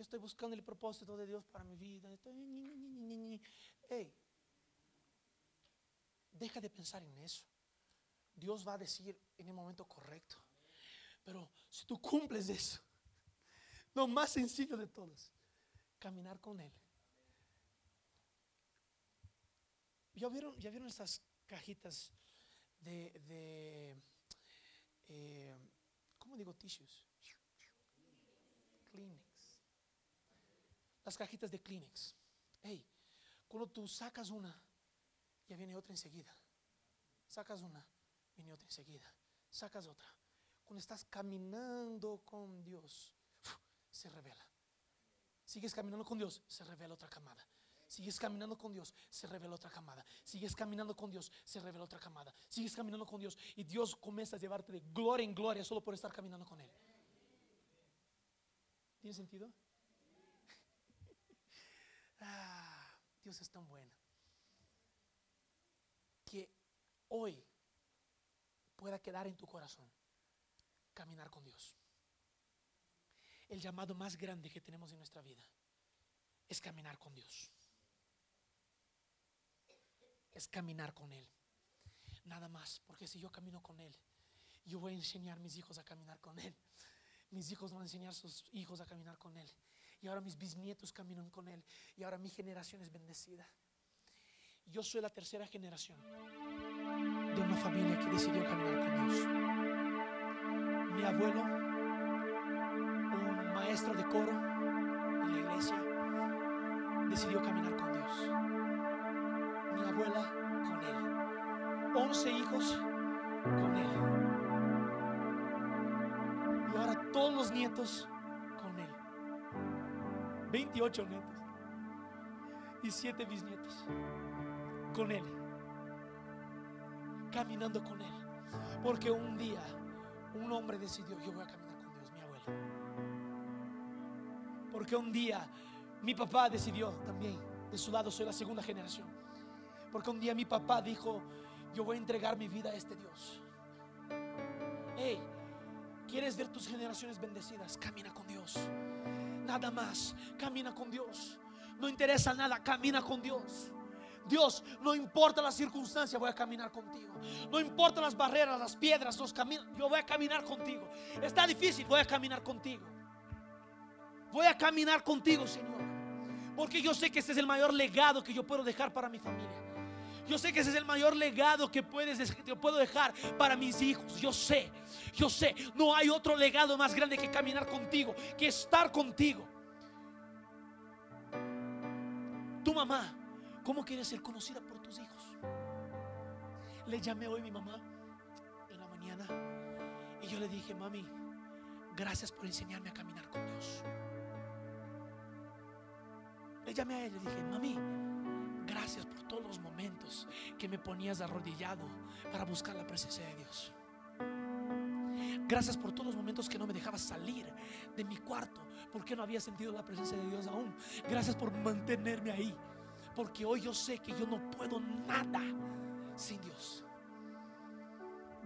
Speaker 1: Estoy buscando el propósito de Dios para mi vida. Hey, deja de pensar en eso. Dios va a decir en el momento correcto. Pero si tú cumples eso, lo más sencillo de todos, caminar con Él. ¿Ya vieron, ya vieron estas cajitas de, eh, ¿cómo digo tissues? Kleenex. Las cajitas de Kleenex. Hey, cuando tú sacas una, ya viene otra enseguida. Sacas una, viene otra enseguida. Sacas otra. Cuando estás caminando con Dios, se revela. Sigues caminando con Dios, se revela otra camada. Sigues caminando con Dios, se revela otra camada. Sigues caminando con Dios, se revela otra camada. Sigues caminando con Dios y Dios comienza a llevarte de gloria en gloria solo por estar caminando con Él. ¿Tiene sentido? Dios es tan bueno. Que hoy pueda quedar en tu corazón caminar con Dios. El llamado más grande que tenemos en nuestra vida es caminar con Dios. Es caminar con Él. Nada más, porque si yo camino con Él, yo voy a enseñar a mis hijos a caminar con Él. Mis hijos van a enseñar a sus hijos a caminar con Él. Y ahora mis bisnietos caminan con Él. Y ahora mi generación es bendecida. Yo soy la tercera generación de una familia que decidió caminar con Dios. Mi abuelo, un maestro de coro en la iglesia, decidió caminar con Dios. Mi abuela con Él. Once hijos con Él. Y ahora todos los nietos. 28 nietos. Y 7 bisnietos con Él. Caminando con Él. Porque un día un hombre decidió, yo voy a caminar con Dios, mi abuelo. Porque un día mi papá decidió también, de su lado soy la segunda generación. Porque un día mi papá dijo, yo voy a entregar mi vida a este Dios. Hey, ¿quieres ver tus generaciones bendecidas? Camina con Dios. Nada más, camina con Dios. No interesa nada, camina con Dios. Dios, no importa la circunstancia, voy a caminar contigo. No importa las barreras, las piedras, los caminos, yo voy a caminar contigo. Está difícil, voy a caminar contigo. Voy a caminar contigo, Señor. Porque yo sé que ese es el mayor legado que yo puedo dejar para mi familia. Yo sé que ese es el mayor legado que puedes que puedo dejar para mis hijos. Yo sé, yo sé, no hay otro legado más grande que caminar contigo, que estar contigo. Tu mamá, ¿cómo quieres ser conocida por tus hijos? Le llamé hoy a mi mamá en la mañana y yo le dije, mami, gracias por enseñarme a caminar con Dios. Le llamé a ella y le dije, mami, gracias por todos los momentos que me ponías arrodillado para buscar la presencia de Dios. Gracias por todos los momentos que no me dejabas salir de mi cuarto porque no había sentido la presencia de Dios aún. Gracias por mantenerme ahí. Porque hoy yo sé que yo no puedo nada sin Dios.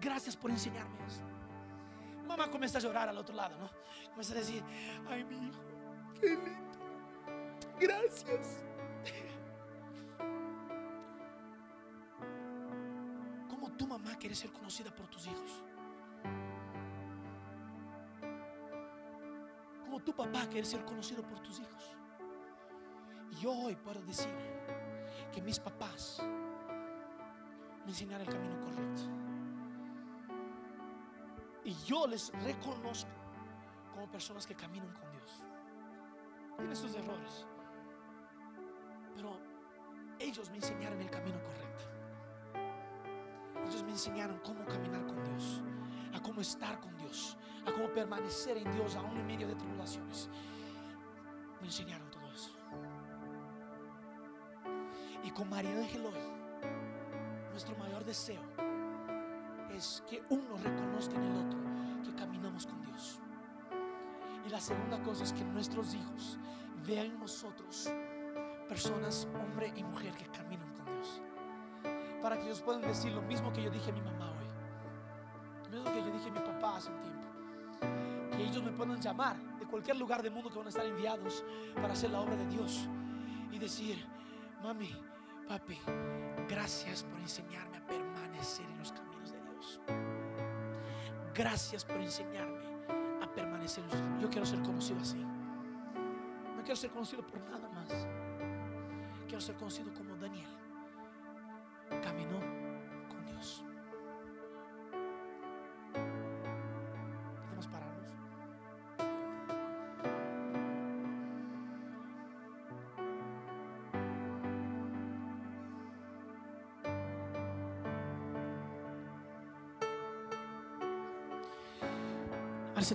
Speaker 1: Gracias por enseñarme eso. Mamá comienza a llorar al otro lado, ¿no? Comienza a decir, ay mi hijo, qué lindo. Gracias. Tu mamá quiere ser conocida por tus hijos? ¿Cómo tu papá quiere ser conocido por tus hijos? Y yo hoy puedo decir que mis papás me enseñaron el camino correcto. Y yo les reconozco como personas que caminan con Dios. Tienen sus errores. Pero ellos me enseñaron el camino correcto. Enseñaron cómo caminar con Dios, a cómo estar con Dios, a cómo permanecer en Dios aún en medio de tribulaciones. Me enseñaron todo eso. Y con María Ángel hoy, nuestro mayor deseo es que uno reconozca en el otro que caminamos con Dios. Y la segunda cosa es que nuestros hijos vean en nosotros personas, hombre y mujer, que caminan. Para que ellos puedan decir lo mismo que yo dije a mi mamá hoy. Lo mismo que yo dije a mi papá hace un tiempo. Que ellos me puedan llamar de cualquier lugar del mundo que van a estar enviados para hacer la obra de Dios. Y decir, mami, papi, gracias por enseñarme a permanecer en los caminos de Dios. Gracias por enseñarme a permanecer en los caminos. Yo quiero ser conocido así. quiero ser conocido por nada más. Quiero ser conocido como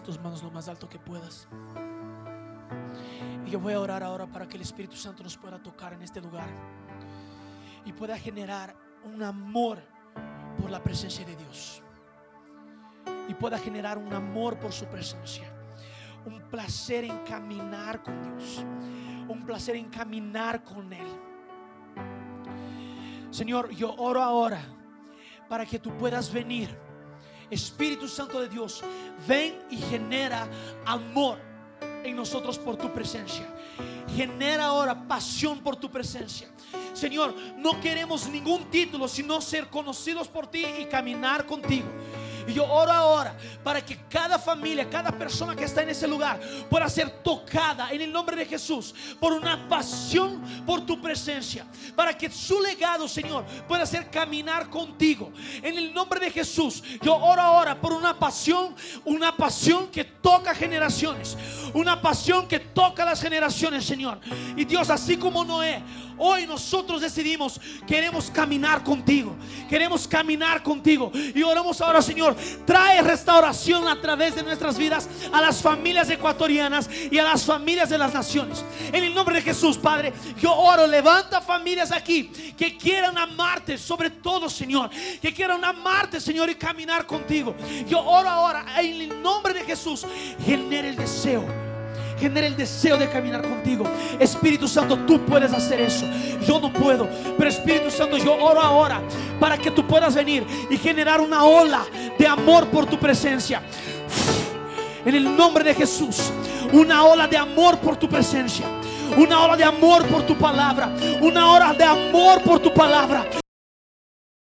Speaker 1: tus manos lo más alto que puedas. Y yo voy a orar ahora para que el Espíritu Santo nos pueda tocar en este lugar y pueda generar un amor por la presencia de Dios. Y pueda generar un amor por su presencia. Un placer en caminar con Dios. Un placer en caminar con Él. Señor, yo oro ahora para que tú puedas venir. Espíritu Santo de Dios, ven y genera amor en nosotros por tu presencia. Genera ahora pasión por tu presencia. Señor, no queremos ningún título, sino ser conocidos por ti y caminar contigo. Y yo oro ahora para que cada familia, cada persona que está en ese lugar pueda ser tocada en el nombre de Jesús por una pasión por tu presencia. Para que su legado, Señor, pueda ser caminar contigo. En el nombre de Jesús, yo oro ahora por una pasión, una pasión que toca generaciones. Una pasión que toca las generaciones, Señor. Y Dios, así como Noé, hoy nosotros decidimos, queremos caminar contigo. Queremos caminar contigo. Y oramos ahora, Señor, trae restauración a través de nuestras vidas a las familias ecuatorianas y a las familias de las naciones. En el nombre de Jesús, Padre, yo oro, levanta familias aquí que quieran amarte sobre todo, Señor. Que quieran amarte, Señor, y caminar contigo. Yo oro ahora, en el nombre de Jesús, genere el deseo genera el deseo de caminar contigo. Espíritu Santo, tú puedes hacer eso. Yo no puedo, pero Espíritu Santo, yo oro ahora para que tú puedas venir y generar una ola de amor por tu presencia. En el nombre de Jesús, una ola de amor por tu presencia. Una ola de amor por tu palabra. Una ola de amor por tu palabra.